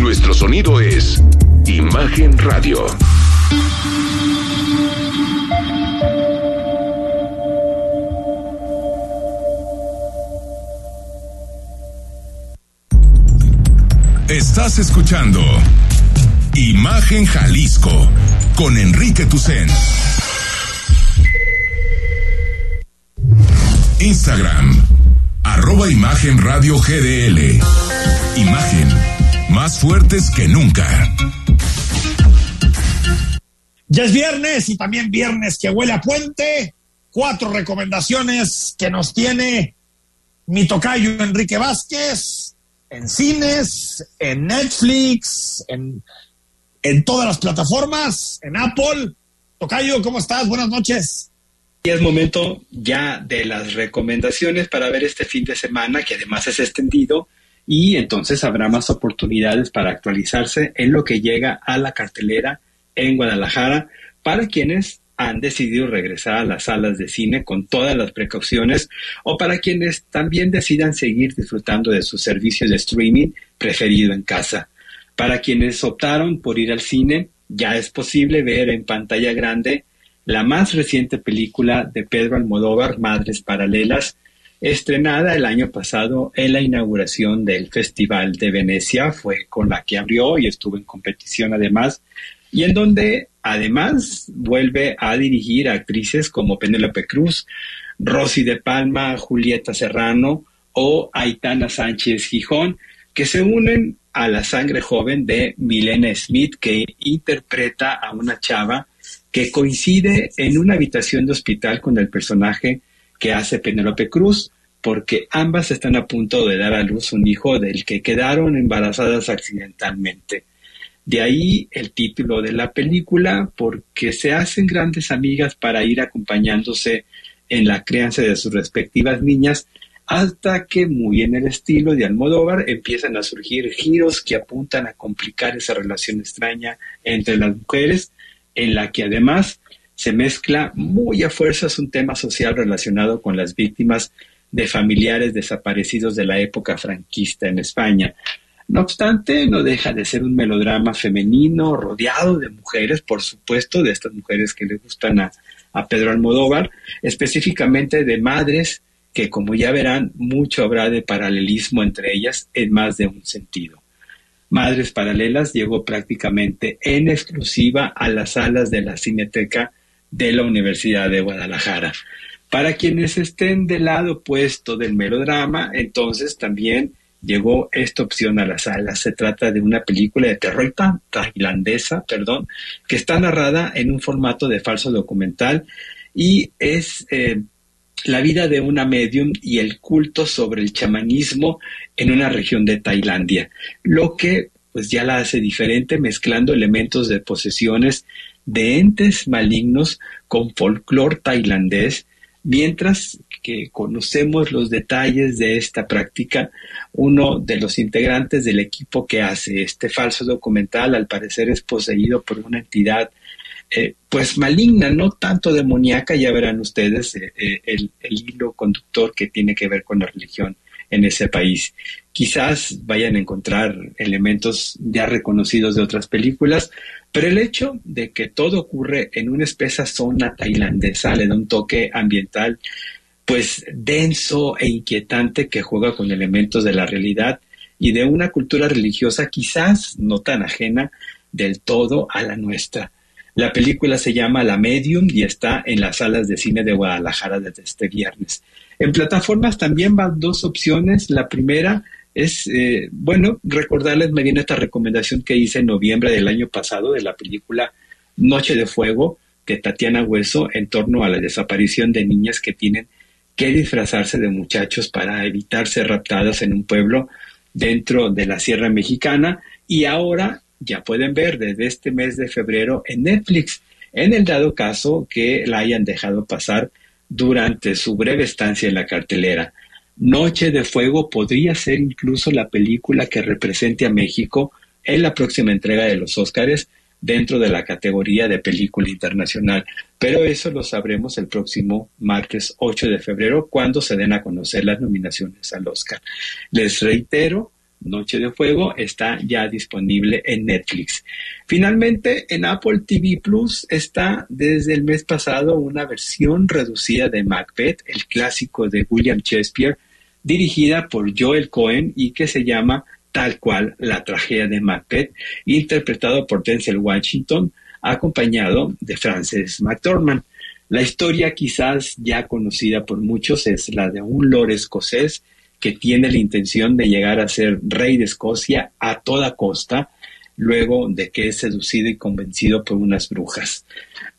Nuestro sonido es Imagen Radio. Estás escuchando Imagen Jalisco con Enrique Tucen. Instagram, arroba Imagen Radio GDL. Imagen, más fuertes que nunca. Ya es viernes y también viernes que huele a puente. Cuatro recomendaciones que nos tiene mi tocayo Enrique Vázquez en cines, en Netflix, en, en todas las plataformas, en Apple. Tocayo, ¿cómo estás? Buenas noches. Y es momento ya de las recomendaciones para ver este fin de semana, que además es extendido, y entonces habrá más oportunidades para actualizarse en lo que llega a la cartelera en Guadalajara para quienes han decidido regresar a las salas de cine con todas las precauciones o para quienes también decidan seguir disfrutando de su servicio de streaming preferido en casa. Para quienes optaron por ir al cine, ya es posible ver en pantalla grande la más reciente película de Pedro Almodóvar, Madres Paralelas, estrenada el año pasado en la inauguración del Festival de Venecia, fue con la que abrió y estuvo en competición además, y en donde además vuelve a dirigir a actrices como Penélope Cruz, Rosy de Palma, Julieta Serrano o Aitana Sánchez Gijón, que se unen a la sangre joven de Milena Smith, que interpreta a una chava que coincide en una habitación de hospital con el personaje que hace Penélope Cruz, porque ambas están a punto de dar a luz un hijo del que quedaron embarazadas accidentalmente. De ahí el título de la película, porque se hacen grandes amigas para ir acompañándose en la crianza de sus respectivas niñas, hasta que, muy en el estilo de Almodóvar, empiezan a surgir giros que apuntan a complicar esa relación extraña entre las mujeres, en la que además se mezcla muy a fuerzas un tema social relacionado con las víctimas de familiares desaparecidos de la época franquista en España. No obstante, no deja de ser un melodrama femenino rodeado de mujeres, por supuesto, de estas mujeres que le gustan a, Pedro Almodóvar, específicamente de madres que, como ya verán, mucho habrá de paralelismo entre ellas en más de un sentido. Madres Paralelas llegó prácticamente en exclusiva a las salas de la Cineteca de la Universidad de Guadalajara. Para quienes estén del lado opuesto del melodrama, entonces también llegó esta opción a la sala. Se trata de una película de terror tailandesa, perdón, que está narrada en un formato de falso documental y es eh, la vida de una medium y el culto sobre el chamanismo en una región de Tailandia, lo que pues ya la hace diferente mezclando elementos de posesiones de entes malignos con folclore tailandés, mientras que conocemos los detalles de esta práctica, uno de los integrantes del equipo que hace este falso documental al parecer es poseído por una entidad eh, pues maligna, no tanto demoníaca, ya verán ustedes eh, eh, el, hilo conductor que tiene que ver con la religión en ese país. Quizás vayan a encontrar elementos ya reconocidos de otras películas, pero el hecho de que todo ocurre en una espesa zona tailandesa le da un toque ambiental pues denso e inquietante que juega con elementos de la realidad y de una cultura religiosa quizás no tan ajena del todo a la nuestra. La película se llama La Medium y está en las salas de cine de Guadalajara desde este viernes. En plataformas también van dos opciones. La primera es, eh, bueno, recordarles, me viene esta recomendación que hice en noviembre del año pasado de la película Noche de Fuego de Tatiana Hueso en torno a la desaparición de niñas que tienen que disfrazarse de muchachos para evitar ser raptadas en un pueblo dentro de la Sierra Mexicana y ahora ya pueden ver desde este mes de febrero en Netflix, en el dado caso que la hayan dejado pasar durante su breve estancia en la cartelera. Noche de Fuego podría ser incluso la película que represente a México en la próxima entrega de los Óscares dentro de la categoría de película internacional. Pero eso lo sabremos el próximo martes 8 de febrero cuando se den a conocer las nominaciones al Oscar. Les reitero, Noche de Fuego está ya disponible en Netflix. Finalmente, en Apple TV Plus está desde el mes pasado una versión reducida de Macbeth, el clásico de William Shakespeare, dirigida por Joel Cohen y que se llama tal cual la tragedia de Macbeth, interpretado por Denzel Washington, acompañado de Frances McDormand. La historia quizás ya conocida por muchos es la de un lord escocés que tiene la intención de llegar a ser rey de Escocia a toda costa, luego de que es seducido y convencido por unas brujas.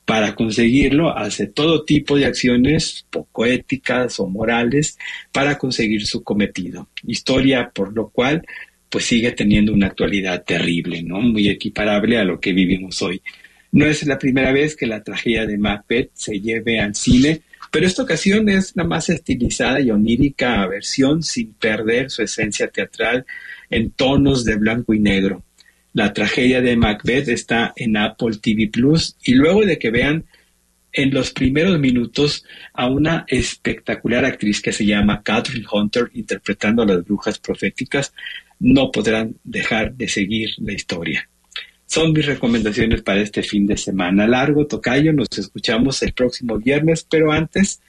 Para conseguirlo, hace todo tipo de acciones poco éticas o morales para conseguir su cometido. Historia por lo cual pues sigue teniendo una actualidad terrible, ¿no? Muy equiparable a lo que vivimos hoy. No es la primera vez que la tragedia de Macbeth se lleve al cine, pero esta ocasión es la más estilizada y onírica versión sin perder su esencia teatral en tonos de blanco y negro. La tragedia de Macbeth está en Apple TV Plus y luego de que vean en los primeros minutos a una espectacular actriz que se llama Catherine Hunter interpretando a las brujas proféticas, no podrán dejar de seguir la historia. Son mis recomendaciones para este fin de semana largo, Tocayo. Nos escuchamos el próximo viernes, pero antes,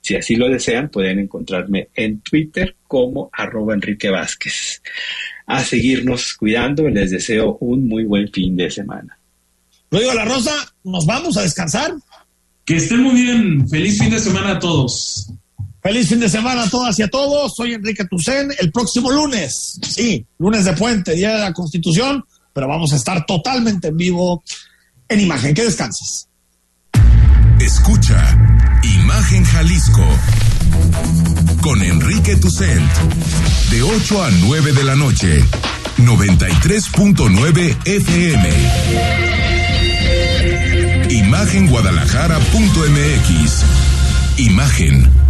si así lo desean, pueden encontrarme en Twitter como arroba Enrique Vázquez. A seguirnos cuidando, les deseo un muy buen fin de semana. Luego La Rosa, nos vamos a descansar. Que estén muy bien. Feliz fin de semana a todos. Feliz fin de semana a todas y a todos. Soy Enrique Tucen. El próximo lunes, sí, lunes de puente, Día de la Constitución, pero vamos a estar totalmente en vivo en Imagen. Que descanses. Escucha Imagen Jalisco con Enrique Tucent de 8 a 9 de la noche, 93.9 FM. Imagenguadalajara.mx. Imagen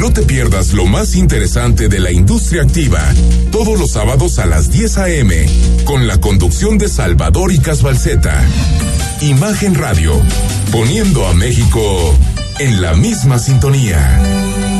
No te pierdas lo más interesante de la industria activa, todos los sábados a las 10 a.m., con la conducción de Salvador y Casbalceta. Imagen Radio, poniendo a México en la misma sintonía.